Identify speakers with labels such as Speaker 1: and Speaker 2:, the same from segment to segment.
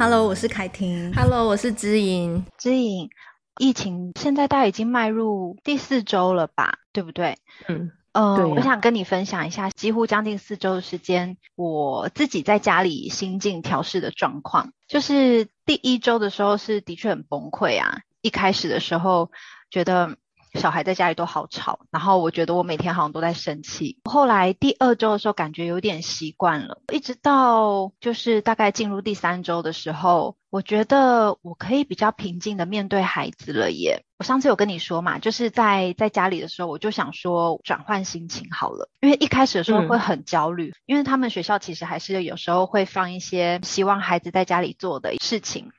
Speaker 1: Hello，我是凯婷。
Speaker 2: Hello，我是知影。
Speaker 3: 知影，疫情现在大概已经迈入第四周了吧？对不对？
Speaker 2: 嗯，
Speaker 3: 呃，
Speaker 2: 啊。
Speaker 3: 我想跟你分享一下，几乎将近四周的时间，我自己在家里心境调试的状况。就是第一周的时候是的确很崩溃啊，一开始的时候觉得。小孩在家里都好吵，然后我觉得我每天好像都在生气。后来第二周的时候，感觉有点习惯了，一直到就是大概进入第三周的时候，我觉得我可以比较平静的面对孩子了耶。我上次有跟你说嘛，就是在在家里的时候，我就想说转换心情好了，因为一开始的时候会很焦虑，嗯，因为他们学校其实还是有时候会放一些希望孩子在家里做的事情。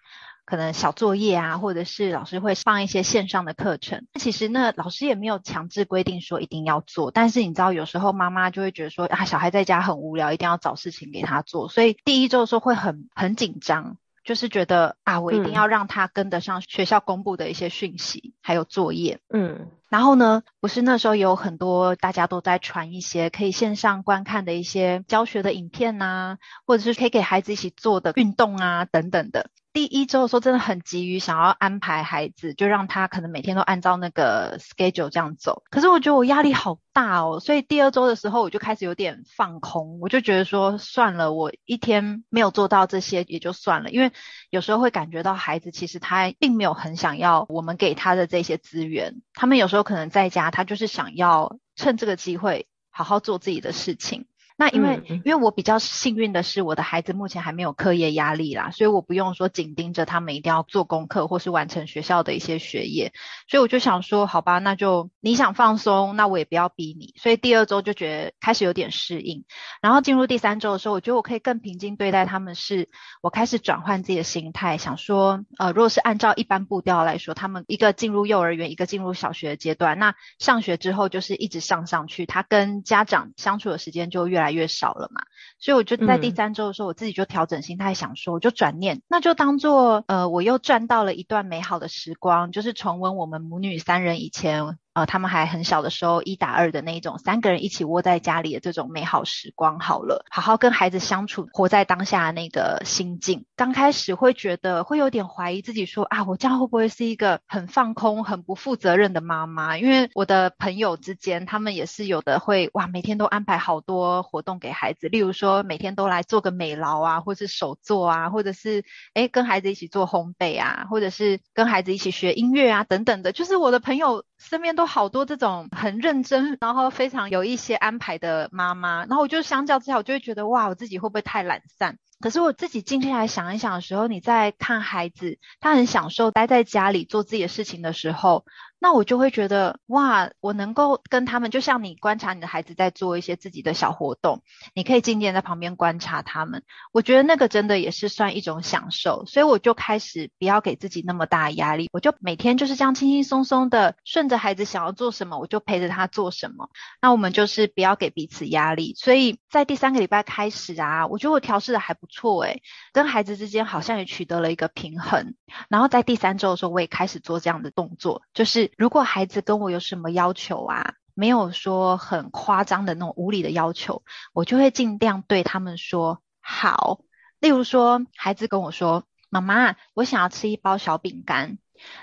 Speaker 3: 可能小作业啊，或者是老师会放一些线上的课程。其实呢，老师也没有强制规定说一定要做。但是你知道，有时候妈妈就会觉得说啊，小孩在家很无聊，一定要找事情给他做。所以第一周的时候会很很紧张，就是觉得啊，我一定要让他跟得上学校公布的一些讯息，还有作业。
Speaker 2: 嗯。
Speaker 3: 然后呢，不是那时候有很多大家都在传一些可以线上观看的一些教学的影片呐，或者是可以给孩子一起做的运动啊等等的。第一周的时候真的很急于想要安排孩子，就让他可能每天都按照那个 schedule 这样走。可是我觉得我压力好大哦，所以第二周的时候我就开始有点放空，我就觉得说算了，我一天没有做到这些也就算了，因为有时候会感觉到孩子其实他并没有很想要我们给他的这些资源，他们有时候可能在家他就是想要趁这个机会好好做自己的事情。那因为、嗯、因为我比较幸运的是，我的孩子目前还没有课业压力啦，所以我不用说紧盯着他们一定要做功课或是完成学校的一些学业，所以我就想说，好吧，那就你想放松，那我也不要逼你。所以第二周就觉得开始有点适应，然后进入第三周的时候，我觉得我可以更平静对待他们，是我开始转换自己的心态，想说，呃，如果是按照一般步调来说，他们一个进入幼儿园，一个进入小学阶段，那上学之后就是一直上上去，他跟家长相处的时间就越来越少了嘛，所以我就在第三周的时候，我自己就调整心态，想说，我就转念，那就当做呃，我又赚到了一段美好的时光，就是重温我们母女三人以前。呃，他们还很小的时候，一打二的那一种，三个人一起窝在家里的这种美好时光，好了，好好跟孩子相处，活在当下的那个心境。刚开始会觉得会有点怀疑自己说，说啊，我这样会不会是一个很放空、很不负责任的妈妈？因为我的朋友之间，他们也是有的会哇，每天都安排好多活动给孩子，例如说每天都来做个美劳啊，或是手作啊，或者是诶跟孩子一起做烘焙啊，或者是跟孩子一起学音乐啊，等等的。就是我的朋友身边都。好多这种很认真，然后非常有一些安排的妈妈，然后我就相较之下，我就会觉得哇，我自己会不会太懒散？可是我自己静下来想一想的时候，你在看孩子，他很享受待在家里做自己的事情的时候。那我就会觉得哇，我能够跟他们，就像你观察你的孩子在做一些自己的小活动，你可以静静在旁边观察他们。我觉得那个真的也是算一种享受，所以我就开始不要给自己那么大压力，我就每天就是这样轻轻松松的顺着孩子想要做什么，我就陪着他做什么。那我们就是不要给彼此压力。所以在第三个礼拜开始啊，我觉得我调试的还不错诶，跟孩子之间好像也取得了一个平衡。然后在第三周的时候，我也开始做这样的动作，就是。如果孩子跟我有什么要求啊，没有说很夸张的那种无理的要求，我就会尽量对他们说好。例如说，孩子跟我说：“妈妈，我想要吃一包小饼干。”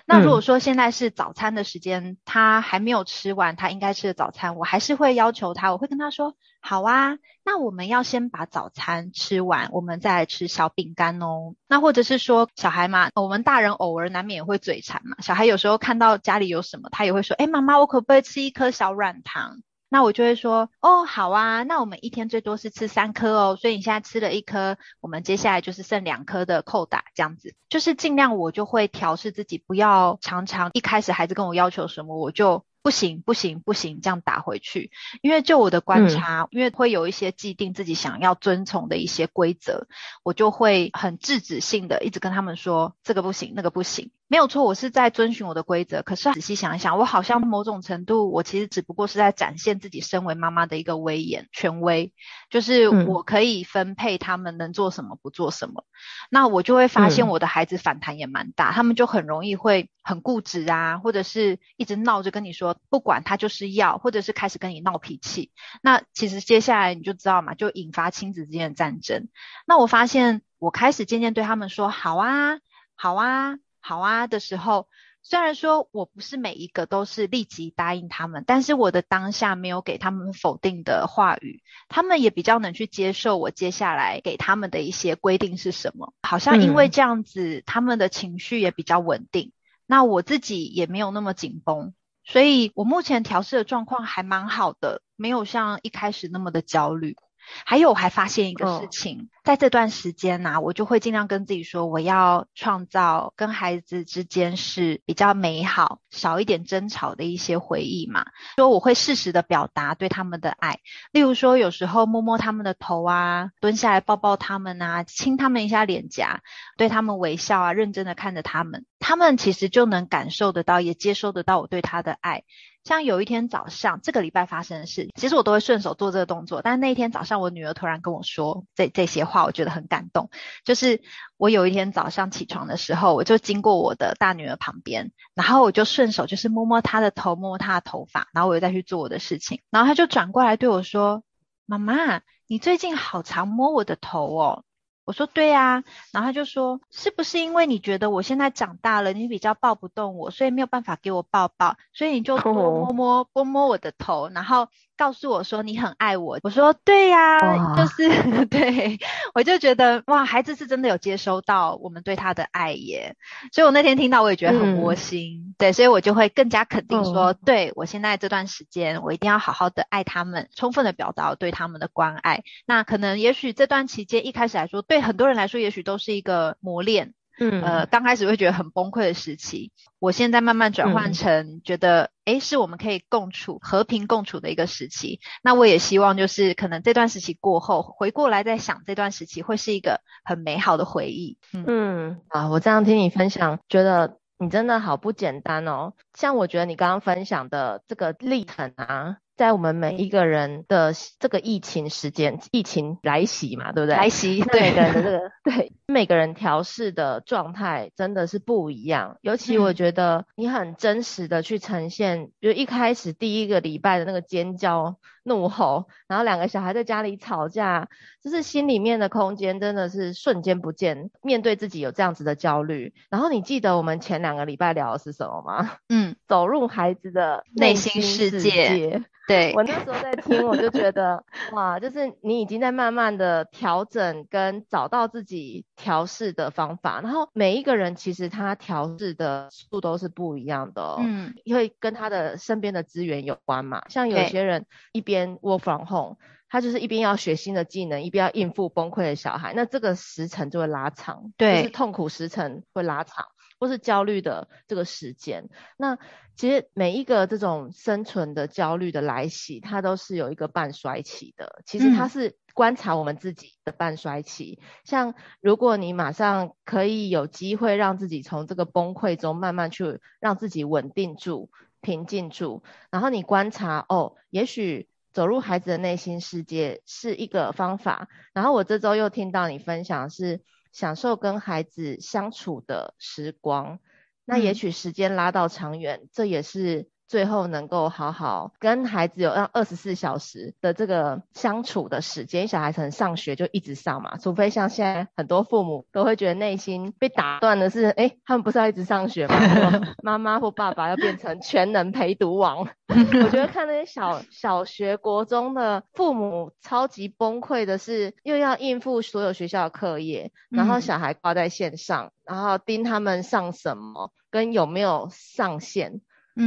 Speaker 3: 那如果说现在是早餐的时间，他还没有吃完他应该吃的早餐，我还是会要求他，我会跟他说：“好啊，那我们要先把早餐吃完，我们再来吃小饼干哦。”那或者是说小孩嘛，我们大人偶尔难免也会嘴馋嘛，小孩有时候看到家里有什么，他也会说：“哎，妈妈，我可不可以吃一颗小软糖？”那我就会说，哦，好啊，那我们一天最多是吃三颗哦，所以你现在吃了一颗，我们接下来就是剩两颗的扣打，这样子，就是尽量我就会调试自己，不要常常一开始孩子跟我要求什么，我就不行不行不行这样打回去，因为就我的观察，嗯，因为会有一些既定自己想要遵从的一些规则，我就会很制止性的一直跟他们说这个不行那个不行。没有错，我是在遵循我的规则。可是仔细想一想，我好像某种程度，我其实只不过是在展现自己身为妈妈的一个威严、权威，就是我可以分配他们能做什么，不做什么。嗯、那我就会发现我的孩子反弹也蛮大，嗯、他们就很容易会很固执啊，或者是一直闹着跟你说不管他就是要，或者是开始跟你闹脾气。那其实接下来你就知道嘛，就引发亲子之间的战争。那我发现我开始渐渐对他们说好啊，好啊。好啊的时候，虽然说我不是每一个都是立即答应他们，但是我的当下没有给他们否定的话语，他们也比较能去接受我接下来给他们的一些规定是什么。好像因为这样子，嗯、他们的情绪也比较稳定，那我自己也没有那么紧绷，所以我目前调试的状况还蛮好的，没有像一开始那么的焦虑。还有，我还发现一个事情，哦、在这段时间呢、我就会尽量跟自己说，我要创造跟孩子之间是比较美好、少一点争吵的一些回忆嘛。说我会适时的表达对他们的爱，例如说有时候摸摸他们的头啊，蹲下来抱抱他们啊，亲他们一下脸颊，对他们微笑啊，认真的看着他们，他们其实就能感受得到，也接收得到我对他的爱。像有一天早上，这个礼拜发生的事，其实我都会顺手做这个动作。但那一天早上，我女儿突然跟我说这这些话，我觉得很感动。就是我有一天早上起床的时候，我就经过我的大女儿旁边，然后我就顺手就是摸摸她的头，摸摸她的头发，然后我又再去做我的事情。然后她就转过来对我说：“妈妈，你最近好常摸我的头哦。”我说对啊，然后她就说，是不是因为你觉得我现在长大了，你比较抱不动我，所以没有办法给我抱抱，所以你就多摸摸摸摸我的头，然后告诉我说你很爱我。我说对呀，就是 对，我就觉得哇，孩子是真的有接收到我们对他的爱耶，所以我那天听到我也觉得很窝心，嗯、对，所以我就会更加肯定说，嗯、对我现在这段时间我一定要好好的爱他们，充分的表达对他们的关爱。那可能也许这段期间一开始来说。对很多人来说，也许都是一个磨练。嗯，呃，刚开始会觉得很崩溃的时期，我现在慢慢转换成觉得，哎、嗯，是我们可以共处、和平共处的一个时期。那我也希望，就是可能这段时期过后，回过来再想这段时期，会是一个很美好的回忆。嗯，
Speaker 1: 嗯啊，我这样听你分享，觉得你真的好不简单哦。像我觉得你刚刚分享的这个历程啊。在我们每一个人的这个疫情时间，疫情来袭嘛，对不对？
Speaker 3: 来袭，对
Speaker 1: 每个人的这个，对每个人调试的状态真的是不一样。尤其我觉得你很真实的去呈现，嗯、比如一开始第一个礼拜的那个尖叫、怒吼，然后两个小孩在家里吵架，就是心里面的空间真的是瞬间不见。面对自己有这样子的焦虑，然后你记得我们前两个礼拜聊的是什么吗？嗯，走入孩子的内心世界。
Speaker 3: 对，
Speaker 1: 我那时候在听，我就觉得哇，就是你已经在慢慢的调整跟找到自己调试的方法，然后每一个人其实他调试的速度都是不一样的，嗯，因为跟他的身边的资源有关嘛。像有些人一边 work from home，他就是一边要学新的技能，一边要应付崩溃的小孩，那这个时程就会拉长，对，就是痛苦时程会拉长。或是焦虑的这个时间，那其实每一个这种生存的焦虑的来袭，它都是有一个半衰期的。其实它是观察我们自己的半衰期。嗯、像如果你马上可以有机会让自己从这个崩溃中慢慢去让自己稳定住、平静住，然后你观察哦，也许走入孩子的内心世界是一个方法。然后我这周又听到你分享是。享受跟孩子相处的时光，那也许时间拉到长远，嗯、这也是。最后能够好好跟孩子有让二十四小时的这个相处的时间，小孩子上学就一直上嘛，除非像现在很多父母都会觉得内心被打断的是，哎，他们不是要一直上学吗？妈妈或爸爸要变成全能陪读王。我觉得看那些小小学、国中的父母超级崩溃的是，又要应付所有学校的课业，然后小孩挂在线上，然后盯他们上什么，跟有没有上线。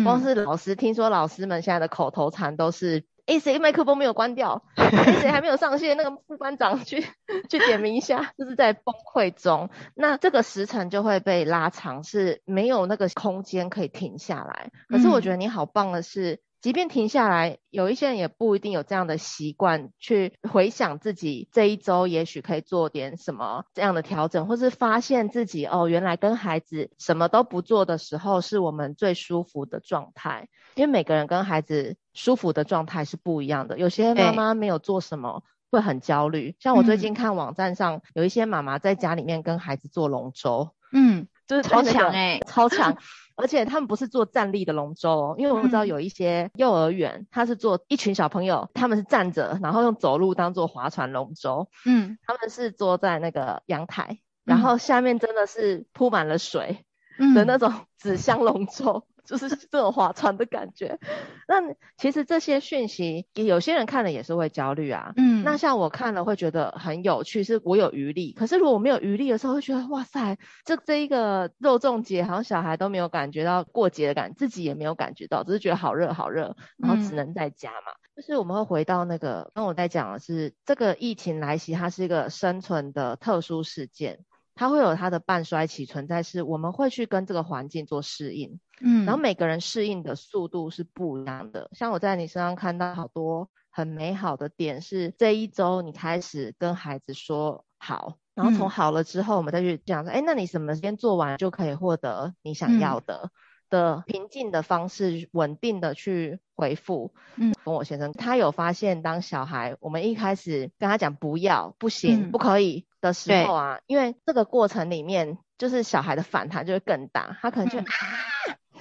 Speaker 1: 光是老师，听说老师们现在的口头禅都是：哎，谁麦克风没有关掉？哎，谁还没有上线？那个副班长去 去点名一下，就是在崩溃中。那这个时辰就会被拉长，是没有那个空间可以停下来。可是我觉得你好棒的是，即便停下来，有一些人也不一定有这样的习惯去回想自己这一周也许可以做点什么这样的调整，或是发现自己哦，原来跟孩子什么都不做的时候是我们最舒服的状态。因为每个人跟孩子舒服的状态是不一样的，有些妈妈没有做什么会很焦虑。像我最近看网站上有一些妈妈在家里面跟孩子做龙舟，
Speaker 3: 嗯，
Speaker 1: 就是
Speaker 3: 超强哎，
Speaker 1: 超强。而且他们不是做站立的龙舟哦，因为我们知道有一些幼儿园，他是做一群小朋友，他们是站着，然后用走路当做划船龙舟。嗯，他们是坐在那个阳台，然后下面真的是铺满了水的那种纸箱龙舟。就是这种划船的感觉。那其实这些讯息，有些人看了也是会焦虑啊。嗯，那像我看了会觉得很有趣，是我有余力。可是如果我没有余力的时候，会觉得哇塞，这这一个肉粽节，好像小孩都没有感觉到过节的感觉，自己也没有感觉到，只是觉得好热好热，然后只能在家嘛。嗯，就是我们会回到那个，刚我在讲的是这个疫情来袭，它是一个生存的特殊事件。它会有它的半衰期存在，是我们会去跟这个环境做适应，嗯，然后每个人适应的速度是不一样的。像我在你身上看到好多很美好的点，是这一周你开始跟孩子说好，然后从好了之后，我们再去讲说，哎、嗯，那你什么时间做完就可以获得你想要的？嗯的平静的方式，稳定的去回复。嗯，跟我先生他有发现，当小孩我们一开始跟他讲不要、不行、嗯、不可以的时候啊，因为这个过程里面，就是小孩的反弹就会更大，他可能就、嗯、啊，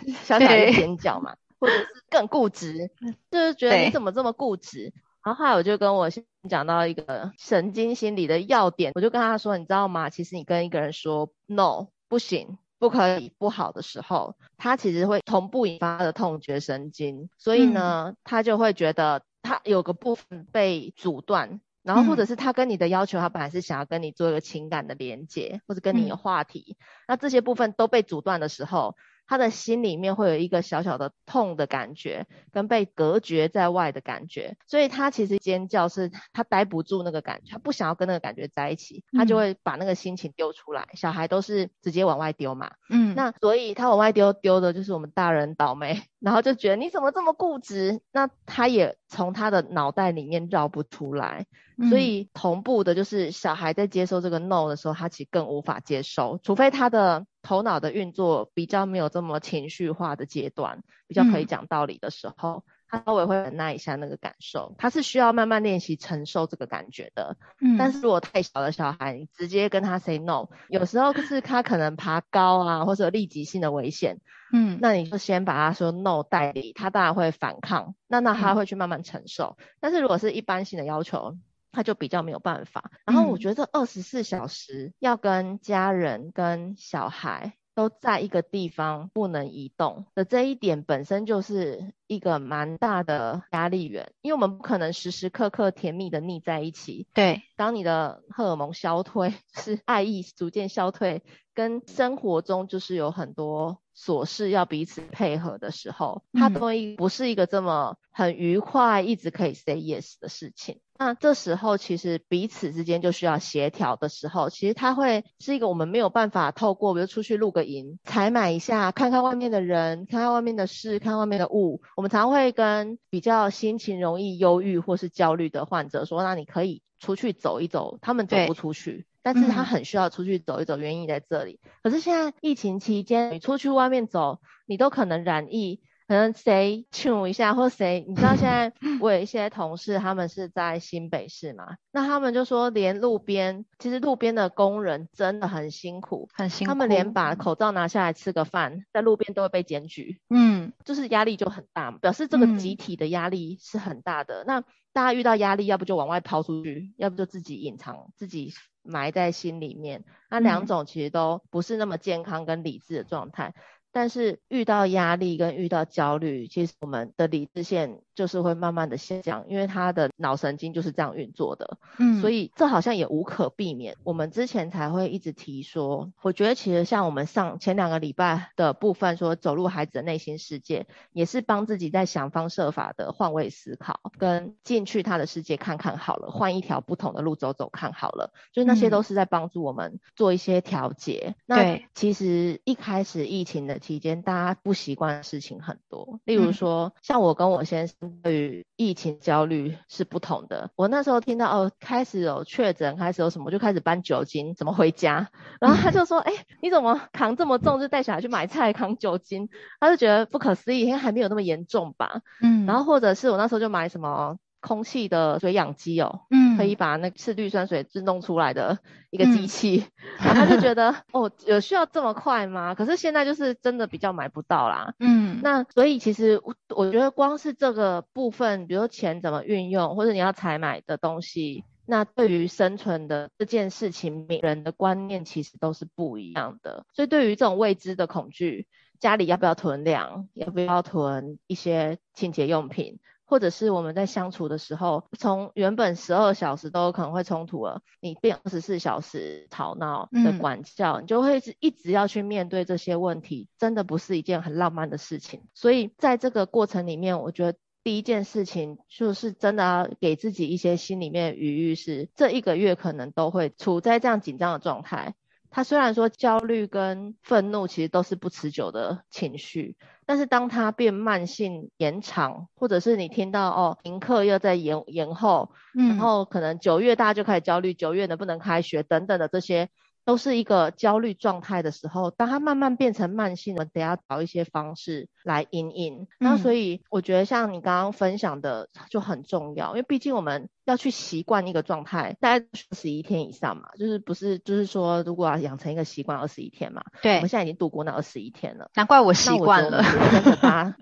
Speaker 1: 小小的尖叫嘛，或者是更固执，就是觉得你怎么这么固执。然后后来我就跟我先讲到一个神经心理的要点，我就跟他说，你知道吗？其实你跟一个人说 no 不行。不可以不好的时候，他其实会同步引发的痛觉神经，所以呢，嗯、他就会觉得他有个部分被阻断，然后或者是他跟你的要求，他本来是想要跟你做一个情感的连接，或者跟你有话题，嗯、那这些部分都被阻断的时候。他的心里面会有一个小小的痛的感觉，跟被隔绝在外的感觉，所以他其实尖叫是他待不住那个感觉，他不想要跟那个感觉在一起，他就会把那个心情丢出来。嗯、小孩都是直接往外丢嘛，嗯，那所以他往外丢丢的就是我们大人倒霉，然后就觉得你怎么这么固执？那他也从他的脑袋里面绕不出来，嗯、所以同步的就是小孩在接受这个 no 的时候，他其实更无法接受，除非他的。头脑的运作比较没有这么情绪化的阶段，比较可以讲道理的时候，嗯、他稍微会忍耐一下那个感受。他是需要慢慢练习承受这个感觉的。嗯，但是如果太小的小孩，你直接跟他 say no，有时候是他可能爬高啊，或者有立即性的危险。嗯，那你就先把他说 no 代理，他当然会反抗。那那他会去慢慢承受。嗯、但是如果是一般性的要求，他就比较没有办法，然后我觉得二十四小时要跟家人跟小孩都在一个地方不能移动的这一点本身就是一个蛮大的压力源，因为我们不可能时时刻刻甜蜜的腻在一起。对，当你的荷尔蒙消退，是爱意逐渐消退，跟生活中就是有很多琐事要彼此配合的时候，它都不是一个这么很愉快，一直可以 say yes 的事情。那这时候其实彼此之间就需要协调的时候，其实它会是一个我们没有办法透过，比如出去露个营，采买一下，看看外面的人，看看外面的事，看外面的物。我们常会跟比较心情容易忧郁或是焦虑的患者说，那你可以出去走一走。他们走不出去，但是他很需要出去走一走，原因在这里。可是现在疫情期间，你出去外面走，你都可能染疫。可能谁亲一下，或谁，你知道现在 我有一些同事，他们是在新北市嘛，那他们就说，连路边，其实路边的工人真的很辛苦，很辛苦，他们连把口罩拿下来吃个饭，在路边都会被检举，嗯，就是压力就很大嘛，表示这个集体的压力是很大的。嗯、那大家遇到压力，要不就往外抛出去，要不就自己隐藏，自己埋在心里面，那两种其实都不是那么健康跟理智的状态。但是遇到压力跟遇到焦虑，其实我们的理智线就是会慢慢的下降，因为他的脑神经就是这样运作的。嗯，所以这好像也无可避免。我们之前才会一直提说，我觉得其实像我们上前两个礼拜的部分说，走入孩子的内心世界，也是帮自己在想方设法的换位思考，跟进去他的世界看看好了，换一条不同的路走走看好了，就是那些都是在帮助我们做一些调节。嗯，那其实一开始疫情的。期间，大家不习惯的事情很多。例如说，像我跟我先生对于疫情焦虑是不同的。我那时候听到哦，开始有确诊，开始有什么，就开始搬酒精，怎么回家？然后他就说：“ 哎，你怎么扛这么重，就带小孩去买菜扛酒精？”他就觉得不可思议，因为还没有那么严重吧。嗯，然后或者是我那时候就买什么。空气的水氧机哦，嗯，可以把那个次氯酸水制弄出来的一个机器，嗯、然后他就觉得哦，有需要这么快吗？可是现在就是真的比较买不到啦，嗯，那所以其实我我觉得光是这个部分，比如说钱怎么运用，或者你要采买的东西，那对于生存的这件事情，每人的观念其实都是不一样的，所以对于这种未知的恐惧，家里要不要囤粮，要不要囤一些清洁用品？或者是我们在相处的时候，从原本十二小时都有可能会冲突了，你变二十四小时吵闹的管教，嗯、你就会一直一直要去面对这些问题，真的不是一件很浪漫的事情。所以在这个过程里面，我觉得第一件事情就是真的要给自己一些心里面的余裕，是这一个月可能都会处在这样紧张的状态。他虽然说焦虑跟愤怒其实都是不持久的情绪，但是当他变慢性延长，或者是你听到哦，停课又在延延后，嗯，然后可能九月大家就开始焦虑，九月能不能开学等等的这些。都是一个焦虑状态的时候，当它慢慢变成慢性，我们得要找一些方式来因应。那、嗯、所以我觉得像你刚刚分享的就很重要，因为毕竟我们要去习惯一个状态，大概二十一天以上嘛，就是不是就是说如果要养成一个习惯，二十一天嘛。对，我们现在已经度过那二十一天了，
Speaker 3: 难怪我习惯了。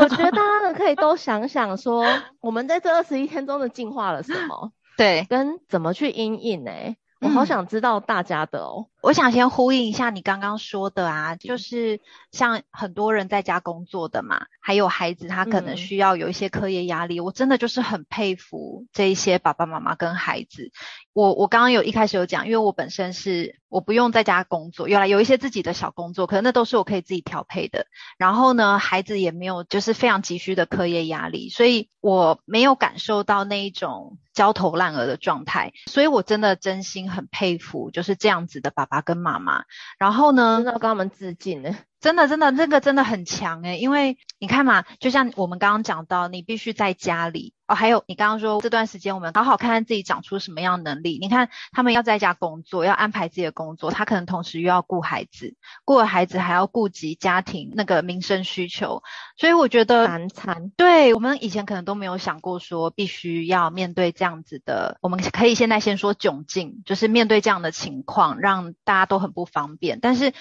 Speaker 1: 我觉得大家呢可以都想想说，我们在这二十一天中的进化了什么？
Speaker 3: 对，
Speaker 1: 跟怎么去因应呢？我好想知道大家的哦。
Speaker 3: 我想先呼应一下你刚刚说的啊，就是像很多人在家工作的嘛，还有孩子他可能需要有一些课业压力，嗯、我真的就是很佩服这一些爸爸妈妈跟孩子。我我刚刚有一开始有讲，因为我本身是我不用在家工作，原来有一些自己的小工作，可能那都是我可以自己调配的。然后呢，孩子也没有就是非常急需的课业压力，所以我没有感受到那一种焦头烂额的状态。所以我真的真心很佩服就是这样子的爸爸。爸跟妈妈，然后呢，
Speaker 1: 真的要跟他们致敬呢。
Speaker 3: 真的，真的，这个真的很强诶，因为你看嘛，就像我们刚刚讲到，你必须在家里哦，还有你刚刚说这段时间我们好好看看自己长出什么样的能力。你看他们要在家工作，要安排自己的工作，他可能同时又要顾孩子，顾了孩子还要顾及家庭那个民生需求，所以我觉得
Speaker 1: 难产。
Speaker 3: 对，我们以前可能都没有想过说必须要面对这样子的，我们可以现在先说窘境，就是面对这样的情况，让大家都很不方便，但是。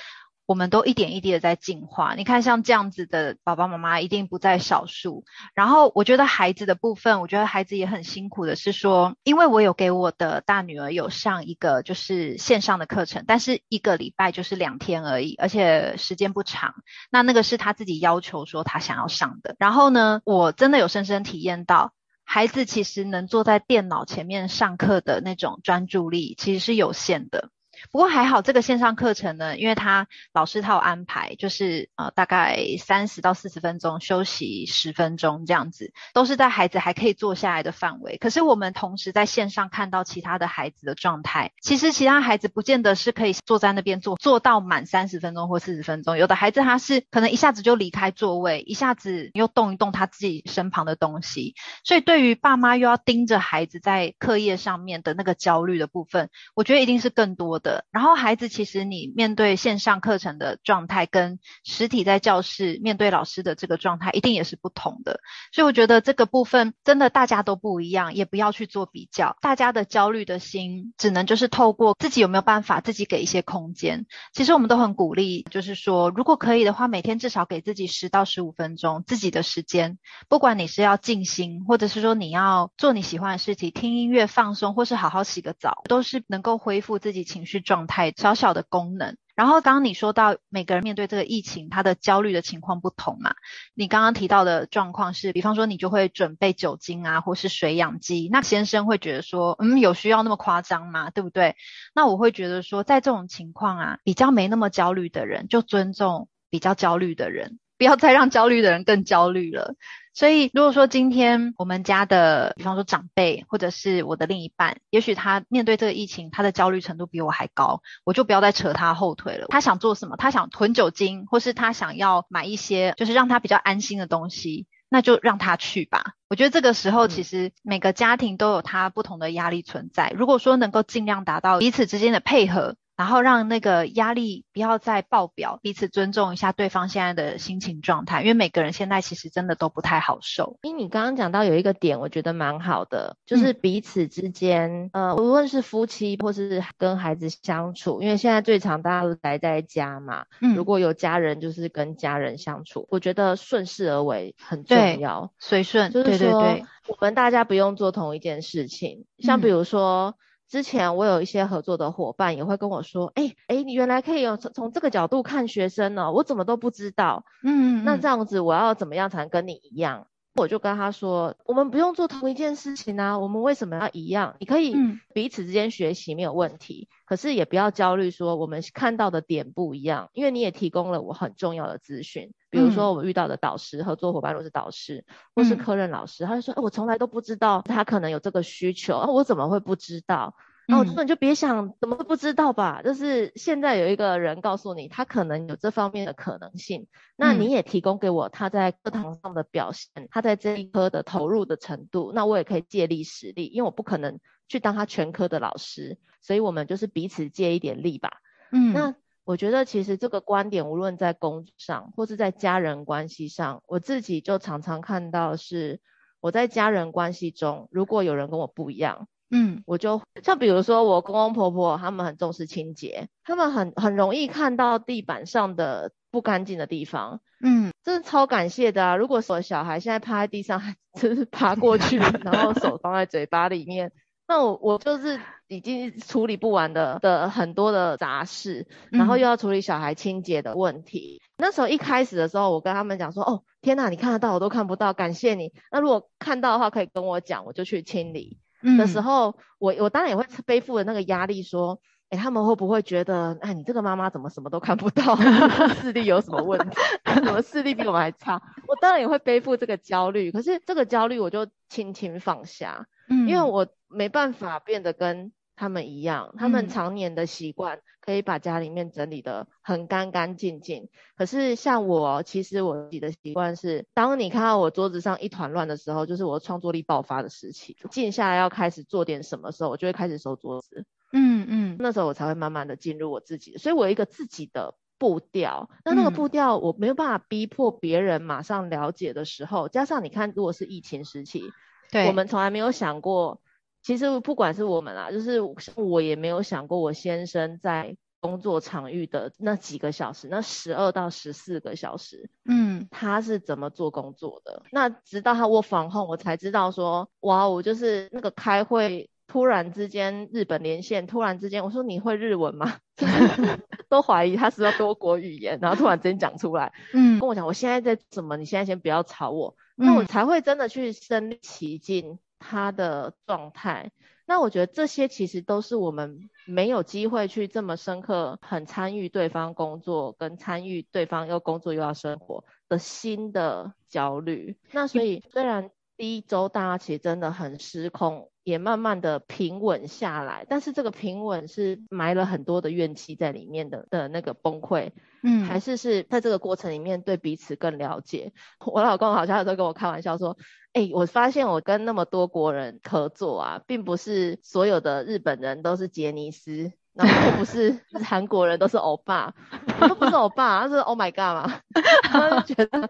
Speaker 3: 我们都一点一滴的在进化，你看像这样子的爸爸妈妈一定不在少数。然后我觉得孩子的部分，我觉得孩子也很辛苦的是说，因为我有给我的大女儿有上一个就是线上的课程，但是一个礼拜就是两天而已，而且时间不长。那那个是他自己要求说他想要上的。然后呢，我真的有深深体验到，孩子其实能坐在电脑前面上课的那种专注力其实是有限的。不过还好，这个线上课程呢，因为他老师他有安排，就是呃大概三十到四十分钟休息十分钟这样子，都是在孩子还可以坐下来的范围。可是我们同时在线上看到其他的孩子的状态，其实其他孩子不见得是可以坐在那边坐坐到满三十分钟或四十分钟，有的孩子他是可能一下子就离开座位，一下子又动一动他自己身旁的东西。所以对于爸妈又要盯着孩子在课业上面的那个焦虑的部分，我觉得一定是更多的。然后孩子其实你面对线上课程的状态，跟实体在教室面对老师的这个状态，一定也是不同的。所以我觉得这个部分真的大家都不一样，也不要去做比较。大家的焦虑的心，只能就是透过自己有没有办法，自己给一些空间。其实我们都很鼓励，就是说如果可以的话，每天至少给自己十到十五分钟自己的时间，不管你是要静心，或者是说你要做你喜欢的事情，听音乐放松，或是好好洗个澡，都是能够恢复自己情绪状态小小的功能。然后刚刚你说到每个人面对这个疫情，他的焦虑的情况不同嘛？你刚刚提到的状况是，比方说你就会准备酒精啊，或是水氧机。那先生会觉得说，嗯，有需要那么夸张吗？对不对？那我会觉得说，在这种情况啊，比较没那么焦虑的人，就尊重比较焦虑的人。不要再让焦虑的人更焦虑了。所以，如果说今天我们家的，比方说长辈，或者是我的另一半，也许他面对这个疫情，他的焦虑程度比我还高，我就不要再扯他后腿了。他想做什么？他想囤酒精，或是他想要买一些就是让他比较安心的东西，那就让他去吧。我觉得这个时候，其实每个家庭都有他不同的压力存在。如果说能够尽量达到彼此之间的配合。然后让那个压力不要再爆表，彼此尊重一下对方现在的心情状态，因为每个人现在其实真的都不太好受。
Speaker 1: 因为你刚刚讲到有一个点，我觉得蛮好的，就是彼此之间，嗯、呃，无论是夫妻或是跟孩子相处，因为现在最常大家都待在家嘛，嗯，如果有家人，就是跟家人相处，我觉得顺势而为很重要，
Speaker 3: 随顺，
Speaker 1: 就是说，对对对，我们大家不用做同一件事情，像比如说。嗯之前我有一些合作的伙伴也会跟我说，哎、欸、哎、欸，你原来可以有从从这个角度看学生呢，我怎么都不知道。嗯，嗯，那这样子我要怎么样才能跟你一样？我就跟他说，我们不用做同一件事情啊，我们为什么要一样？你可以彼此之间学习没有问题，嗯、可是也不要焦虑说我们看到的点不一样，因为你也提供了我很重要的资讯，比如说我们遇到的导师、合作伙伴，如果是导师或是科任老师，他就说，哎，我从来都不知道他可能有这个需求，啊，我怎么会不知道？然后你就别想，怎么会不知道吧？就是现在有一个人告诉你，他可能有这方面的可能性。那你也提供给我他在课堂上的表现，他在这一科的投入的程度，那我也可以借力使力，因为我不可能去当他全科的老师，所以我们就是彼此借一点力吧。嗯，那我觉得其实这个观点，无论在工作上或是在家人关系上，我自己就常常看到是我在家人关系中，如果有人跟我不一样。嗯，我就像比如说我公公婆婆，他们很重视清洁，他们很很容易看到地板上的不干净的地方。嗯，真的超感谢的啊！如果我小孩现在趴在地上，就是爬过去，然后手放在嘴巴里面，那我我就是已经处理不完的的很多的杂事，然后又要处理小孩清洁的问题。嗯。那时候一开始的时候，我跟他们讲说：“哦，天哪，你看得到，我都看不到，感谢你。那如果看到的话，可以跟我讲，我就去清理。”的时候，我我当然也会背负着那个压力，说，哎，他们会不会觉得，哎，你这个妈妈怎么什么都看不到，视力有什么问题？怎么视力比我们还差？我当然也会背负这个焦虑，可是这个焦虑我就轻轻放下，嗯，因为我没办法变得跟。他们一样，他们常年的习惯可以把家里面整理得很干干净净。可是像我，其实我自己的习惯是，当你看到我桌子上一团乱的时候，就是我创作力爆发的时期。静下来要开始做点什么时候，我就会开始收桌子。嗯嗯，那时候我才会慢慢的进入我自己。所以我有一个自己的步调。那那个步调我没有办法逼迫别人马上了解的时候，加上你看，如果是疫情时期，对，我们从来没有想过。其实不管是我们啦，就是我也没有想过，我先生在工作场域的那几个小时，那十二到十四个小时，嗯，他是怎么做工作的？那直到他 work from home，我才知道说，哇，我就是那个开会，突然之间日本连线，突然之间我说你会日文吗？都怀疑他是要多国语言，然后突然之间讲出来，嗯，跟我讲我现在在怎么，你现在先不要吵我，那我才会真的去身临其境。他的状态，那我觉得这些其实都是我们没有机会去这么深刻、很参与对方工作，跟参与对方又工作又要生活的新的焦虑。那所以虽然第一周大家其实真的很失控。也慢慢的平稳下来，但是这个平稳是埋了很多的怨气在里面的的那个崩溃，嗯，还是是在这个过程里面对彼此更了解。我老公好像有时候跟我开玩笑说，哎、欸，我发现我跟那么多国人合作啊，并不是所有的日本人都是杰尼斯。然后不是韩国人都是欧巴，都不是欧巴，他是 Oh my God 嘛，他就觉得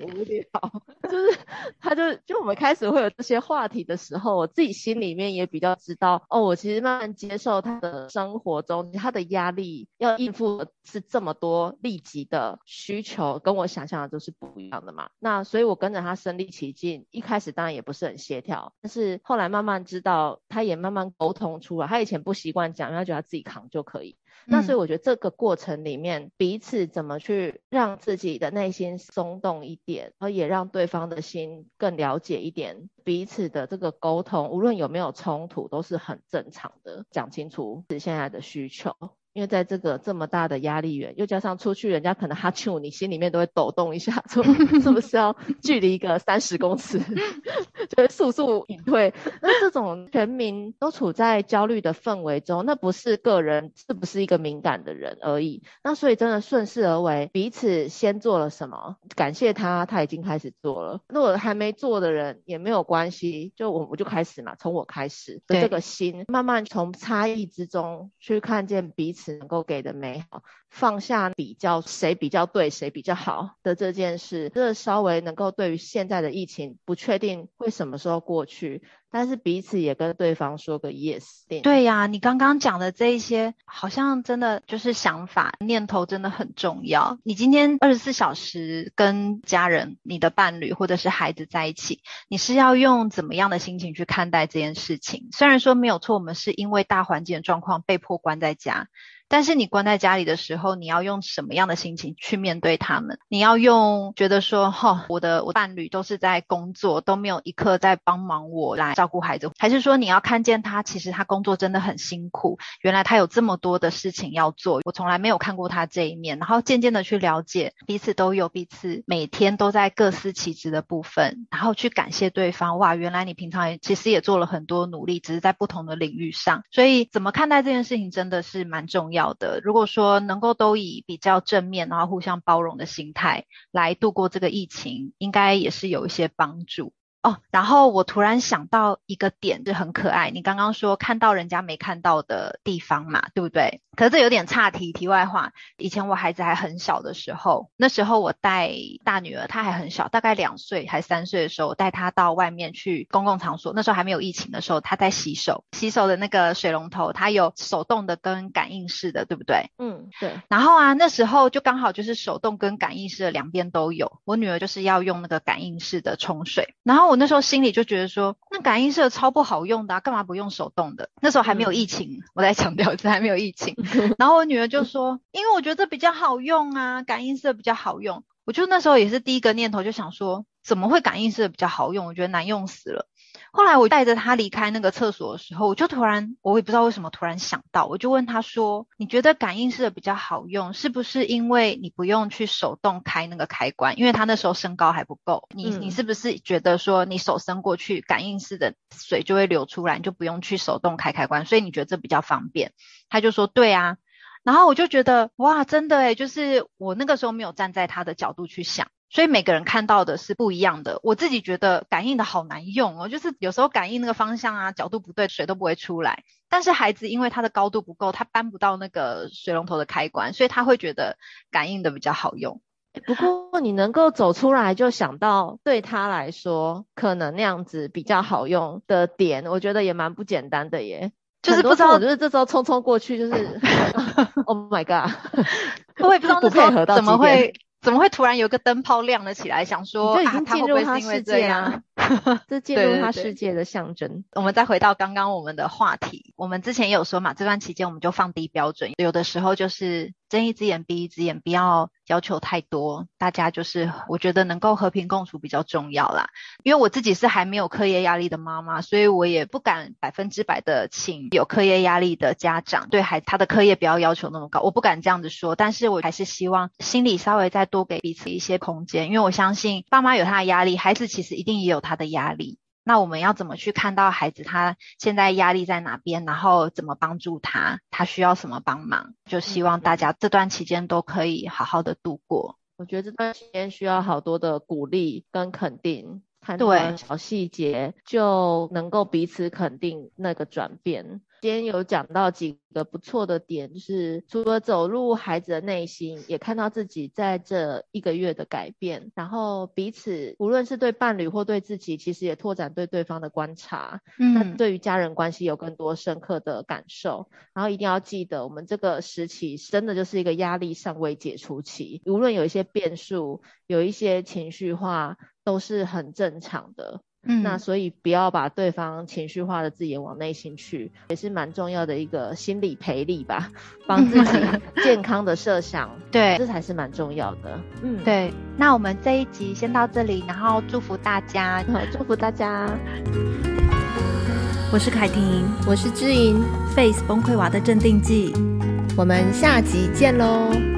Speaker 1: 无聊，就是他就就我们开始会有这些话题的时候，我自己心里面也比较知道，哦，我其实慢慢接受他的生活中他的压力，要应付是这么多立即的需求，跟我想象的都是不一样的嘛。那所以我跟着他身临其境，一开始当然也不是很协调，但是后来慢慢知道，他也慢慢沟通出来，他以前不习惯讲，他觉得他自己。扛就可以。那所以我觉得这个过程里面，彼此怎么去让自己的内心松动一点，然后也让对方的心更了解一点，彼此的这个沟通，无论有没有冲突，都是很正常的。讲清楚是现在的需求，因为在这个这么大的压力源，又加上出去人家可能哈啾，你心里面都会抖动一下，说 是不是要距离一个三十公尺，就会速速隐退。那这种全民都处在焦虑的氛围中，那不是个人是不是一个敏感的人而已。那所以真的顺势而为，彼此先做了什么，感谢他，他已经开始做了。如果还没做的人也没有关系，就我我就开始嘛，从我开始的这个心，慢慢从差异之中去看见彼此。能够给的美好，放下比较谁比较对谁比较好的这件事，这稍微能够对于现在的疫情不确定会什么时候过去，但是彼此也跟对方说个 yes。
Speaker 3: 对呀，你刚刚讲的这一些，好像真的就是想法念头真的很重要。你今天二十四小时跟家人、你的伴侣或者是孩子在一起，你是要用怎么样的心情去看待这件事情？虽然说没有错，我们是因为大环境的状况被迫关在家。但是你关在家里的时候，你要用什么样的心情去面对他们？你要用觉得说，哈、哦，我的我伴侣都是在工作，都没有一刻在帮忙我来照顾孩子，还是说你要看见他其实他工作真的很辛苦，原来他有这么多的事情要做，我从来没有看过他这一面，然后渐渐的去了解彼此都有彼此每天都在各司其职的部分，然后去感谢对方。哇，原来你平常也其实也做了很多努力，只是在不同的领域上，所以怎么看待这件事情真的是蛮重要。要的，如果说能够都以比较正面，然后互相包容的心态来度过这个疫情，应该也是有一些帮助。哦，然后我突然想到一个点，就很可爱。你刚刚说看到人家没看到的地方嘛，对不对？可是这有点岔题。题外话，以前我孩子还很小的时候，那时候我带大女儿，她还很小，大概两岁还三岁的时候，我带她到外面去公共场所。那时候还没有疫情的时候，她在洗手，洗手的那个水龙头，它有手动的跟感应式的，对不对？
Speaker 1: 嗯，对。
Speaker 3: 然后啊，那时候就刚好就是手动跟感应式的两边都有。我女儿就是要用那个感应式的冲水，然后我。那时候心里就觉得说，那感应式的超不好用的啊，干嘛不用手动的？那时候还没有疫情，嗯、我再强调一次，还没有疫情。然后我女儿就说，因为我觉得这比较好用啊，感应式的比较好用。我就那时候也是第一个念头就想说，怎么会感应式的比较好用？我觉得难用死了。后来我带着他离开那个厕所的时候，我就突然，我也不知道为什么突然想到，我就问他说：“你觉得感应式的比较好用，是不是因为你不用去手动开那个开关？因为他那时候身高还不够，你你是不是觉得说你手伸过去，感应式的水就会流出来，你就不用去手动开开关，所以你觉得这比较方便？”他就说：“对啊。”然后我就觉得哇，真的诶，就是我那个时候没有站在他的角度去想。所以每个人看到的是不一样的。我自己觉得感应的好难用哦，就是有时候感应那个方向啊，角度不对，水都不会出来。但是孩子因为他的高度不够，他搬不到那个水龙头的开关，所以他会觉得感应的比较好用。
Speaker 1: 不过你能够走出来就想到对他来说可能那样子比较好用的点，我觉得也蛮不简单的耶。就是不知道，就是这时候匆匆过去，就是 Oh my God，
Speaker 3: 我也不知道那时候怎么会。怎么会突然有个灯泡亮了起来？想说
Speaker 1: 就已经进入他世界啊，这进入他 世界的象征。
Speaker 3: 我们再回到刚刚我们的话题，我们之前也有说嘛，这段期间我们就放低标准，有的时候就是。睁一只眼闭一只眼，不要要求太多。大家就是，我觉得能够和平共处比较重要啦。因为我自己是还没有课业压力的妈妈，所以我也不敢百分之百的请有课业压力的家长对孩子他的课业不要要求那么高，我不敢这样子说。但是我还是希望心里稍微再多给彼此一些空间，因为我相信爸妈有他的压力，孩子其实一定也有他的压力。那我们要怎么去看到孩子他现在压力在哪边，然后怎么帮助他？他需要什么帮忙？就希望大家这段期间都可以好好的度过。
Speaker 1: 我觉得这段期间需要好多的鼓励跟肯定，看对小细节就能够彼此肯定那个转变。今天有讲到几个不错的点，就是除了走入孩子的内心，也看到自己在这一个月的改变，然后彼此无论是对伴侣或对自己，其实也拓展对对方的观察，嗯，那对于家人关系有更多深刻的感受。然后一定要记得，我们这个时期真的就是一个压力尚未解除期，无论有一些变数，有一些情绪化，都是很正常的。嗯，那所以不要把对方情绪化的字眼往内心去，也是蛮重要的一个心理培力吧，帮自己 健康的设想，
Speaker 3: 对，
Speaker 1: 这才是蛮重要的。
Speaker 3: 嗯，对。那我们这一集先到这里，然后祝福大家，
Speaker 1: 祝福大家。
Speaker 3: 我是凯婷，
Speaker 1: 我是知莹
Speaker 3: ，Face 崩溃娃的镇定剂。
Speaker 1: 我们下集见喽。